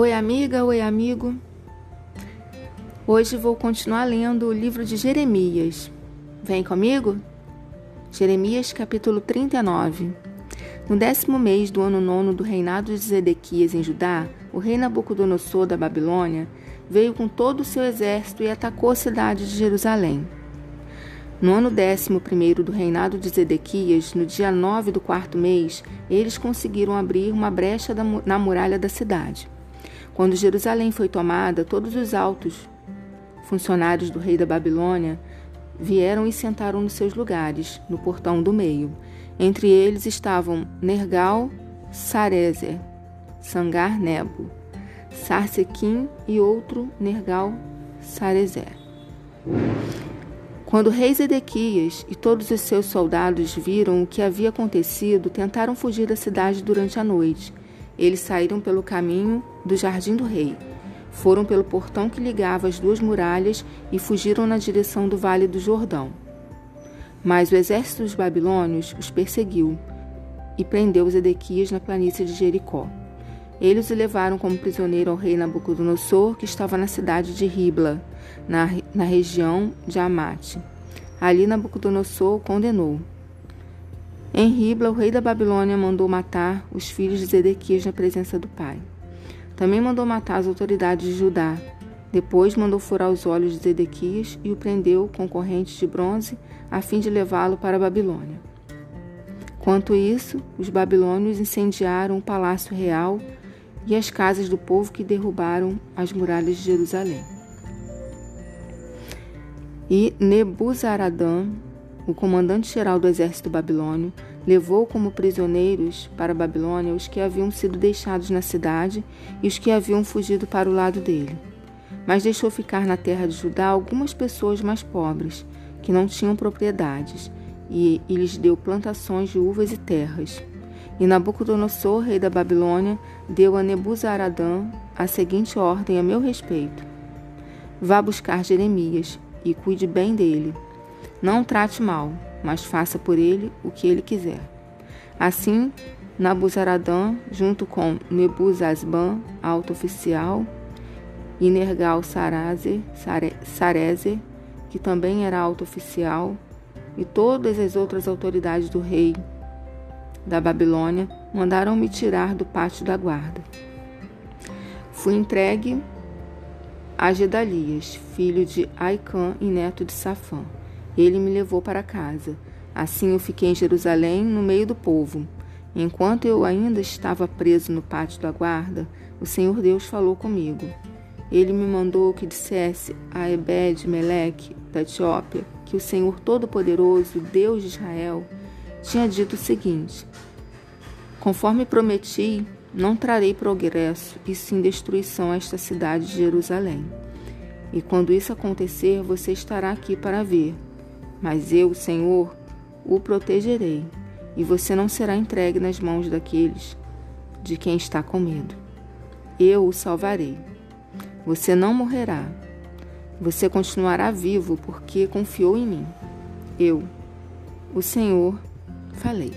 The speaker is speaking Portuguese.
Oi, amiga, oi, amigo. Hoje vou continuar lendo o livro de Jeremias. Vem comigo? Jeremias, capítulo 39. No décimo mês do ano nono do reinado de Zedequias em Judá, o rei Nabucodonosor da Babilônia veio com todo o seu exército e atacou a cidade de Jerusalém. No ano décimo primeiro do reinado de Zedequias, no dia nove do quarto mês, eles conseguiram abrir uma brecha na muralha da cidade. Quando Jerusalém foi tomada, todos os altos funcionários do rei da Babilônia vieram e sentaram nos seus lugares, no portão do meio. Entre eles estavam Nergal, Sarezer, Sangar Nebo, Sarsequim e outro Nergal Sarezer. Quando o rei Zedequias e todos os seus soldados viram o que havia acontecido, tentaram fugir da cidade durante a noite eles saíram pelo caminho do jardim do rei. Foram pelo portão que ligava as duas muralhas e fugiram na direção do vale do Jordão. Mas o exército dos babilônios os perseguiu e prendeu os Edequias na planície de Jericó. Eles o levaram como prisioneiro ao rei Nabucodonosor, que estava na cidade de Ribla, na, na região de Amate. Ali Nabucodonosor o condenou. Em Ribla, o rei da Babilônia mandou matar os filhos de Zedequias na presença do pai. Também mandou matar as autoridades de Judá. Depois mandou furar os olhos de Zedequias e o prendeu com correntes de bronze, a fim de levá-lo para a Babilônia. Quanto isso, os babilônios incendiaram o palácio real e as casas do povo que derrubaram as muralhas de Jerusalém. E Nebuzaradã, o comandante-geral do exército babilônio, levou como prisioneiros para a Babilônia os que haviam sido deixados na cidade e os que haviam fugido para o lado dele. Mas deixou ficar na terra de Judá algumas pessoas mais pobres, que não tinham propriedades, e, e lhes deu plantações de uvas e terras. E Nabucodonosor, rei da Babilônia, deu a Nebuzaradã a seguinte ordem a meu respeito: Vá buscar Jeremias e cuide bem dele não trate mal, mas faça por ele o que ele quiser. Assim, Nabuzaradã, junto com Nebuzasban, alto oficial, e Nergal Sarezer, que também era alto oficial, e todas as outras autoridades do rei da Babilônia mandaram me tirar do pátio da guarda. Fui entregue a Gedalias, filho de Aicã e neto de Safã. Ele me levou para casa. Assim eu fiquei em Jerusalém, no meio do povo. Enquanto eu ainda estava preso no pátio da guarda, o Senhor Deus falou comigo. Ele me mandou que dissesse a Ebed Meleque, da Etiópia, que o Senhor Todo-Poderoso, Deus de Israel, tinha dito o seguinte: Conforme prometi, não trarei progresso e sim destruição a esta cidade de Jerusalém. E quando isso acontecer, você estará aqui para ver mas eu, Senhor, o protegerei, e você não será entregue nas mãos daqueles de quem está com medo. Eu o salvarei. Você não morrerá. Você continuará vivo porque confiou em mim. Eu, o Senhor, falei.